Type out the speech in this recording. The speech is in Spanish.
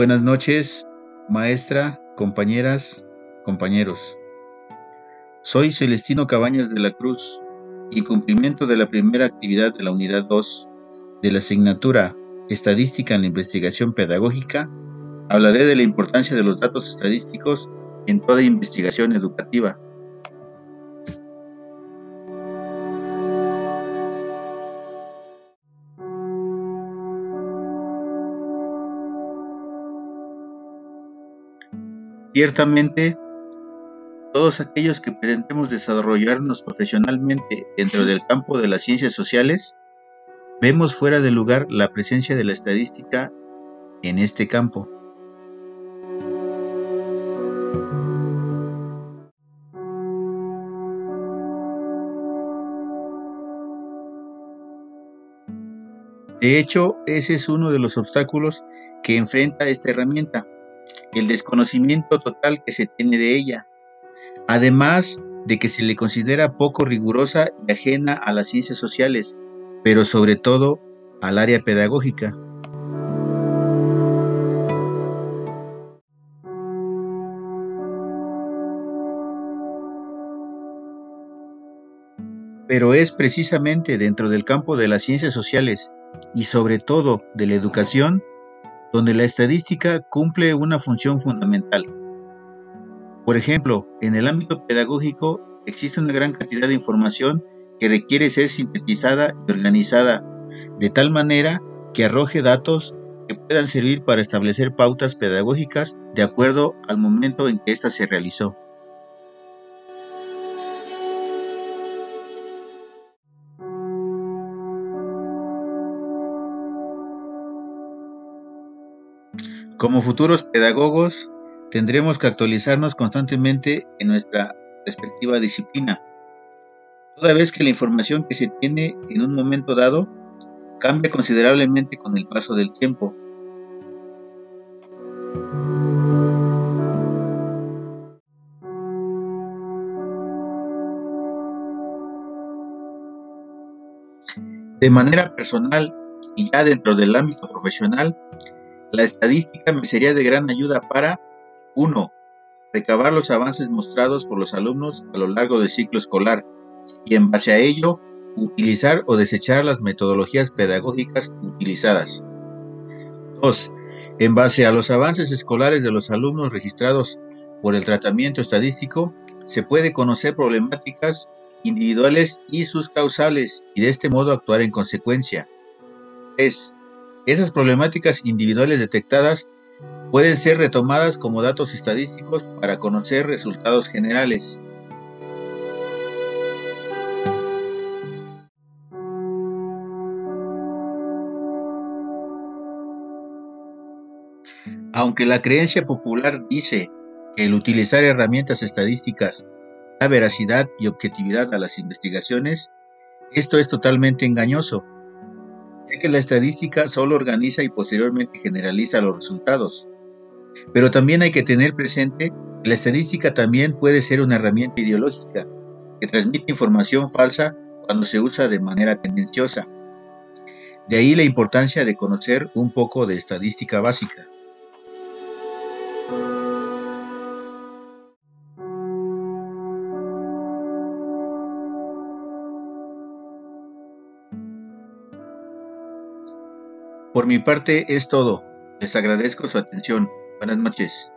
Buenas noches, maestra, compañeras, compañeros. Soy Celestino Cabañas de la Cruz y cumplimiento de la primera actividad de la unidad 2 de la asignatura Estadística en la Investigación Pedagógica, hablaré de la importancia de los datos estadísticos en toda investigación educativa. Ciertamente, todos aquellos que pretendemos desarrollarnos profesionalmente dentro del campo de las ciencias sociales, vemos fuera de lugar la presencia de la estadística en este campo. De hecho, ese es uno de los obstáculos que enfrenta esta herramienta, el desconocimiento total que se tiene de ella, además de que se le considera poco rigurosa y ajena a las ciencias sociales, pero sobre todo al área pedagógica. Pero es precisamente dentro del campo de las ciencias sociales y sobre todo de la educación donde la estadística cumple una función fundamental. Por ejemplo, en el ámbito pedagógico existe una gran cantidad de información que requiere ser sintetizada y organizada de tal manera que arroje datos que puedan servir para establecer pautas pedagógicas de acuerdo al momento en que ésta se realizó. Como futuros pedagogos, tendremos que actualizarnos constantemente en nuestra respectiva disciplina, toda vez que la información que se tiene en un momento dado cambia considerablemente con el paso del tiempo. De manera personal y ya dentro del ámbito profesional, la estadística me sería de gran ayuda para 1. Recabar los avances mostrados por los alumnos a lo largo del ciclo escolar y en base a ello utilizar o desechar las metodologías pedagógicas utilizadas. 2. En base a los avances escolares de los alumnos registrados por el tratamiento estadístico, se puede conocer problemáticas individuales y sus causales y de este modo actuar en consecuencia. 3. Esas problemáticas individuales detectadas pueden ser retomadas como datos estadísticos para conocer resultados generales. Aunque la creencia popular dice que el utilizar herramientas estadísticas da veracidad y objetividad a las investigaciones, esto es totalmente engañoso que la estadística solo organiza y posteriormente generaliza los resultados. Pero también hay que tener presente que la estadística también puede ser una herramienta ideológica que transmite información falsa cuando se usa de manera tendenciosa. De ahí la importancia de conocer un poco de estadística básica. Por mi parte es todo. Les agradezco su atención. Buenas noches.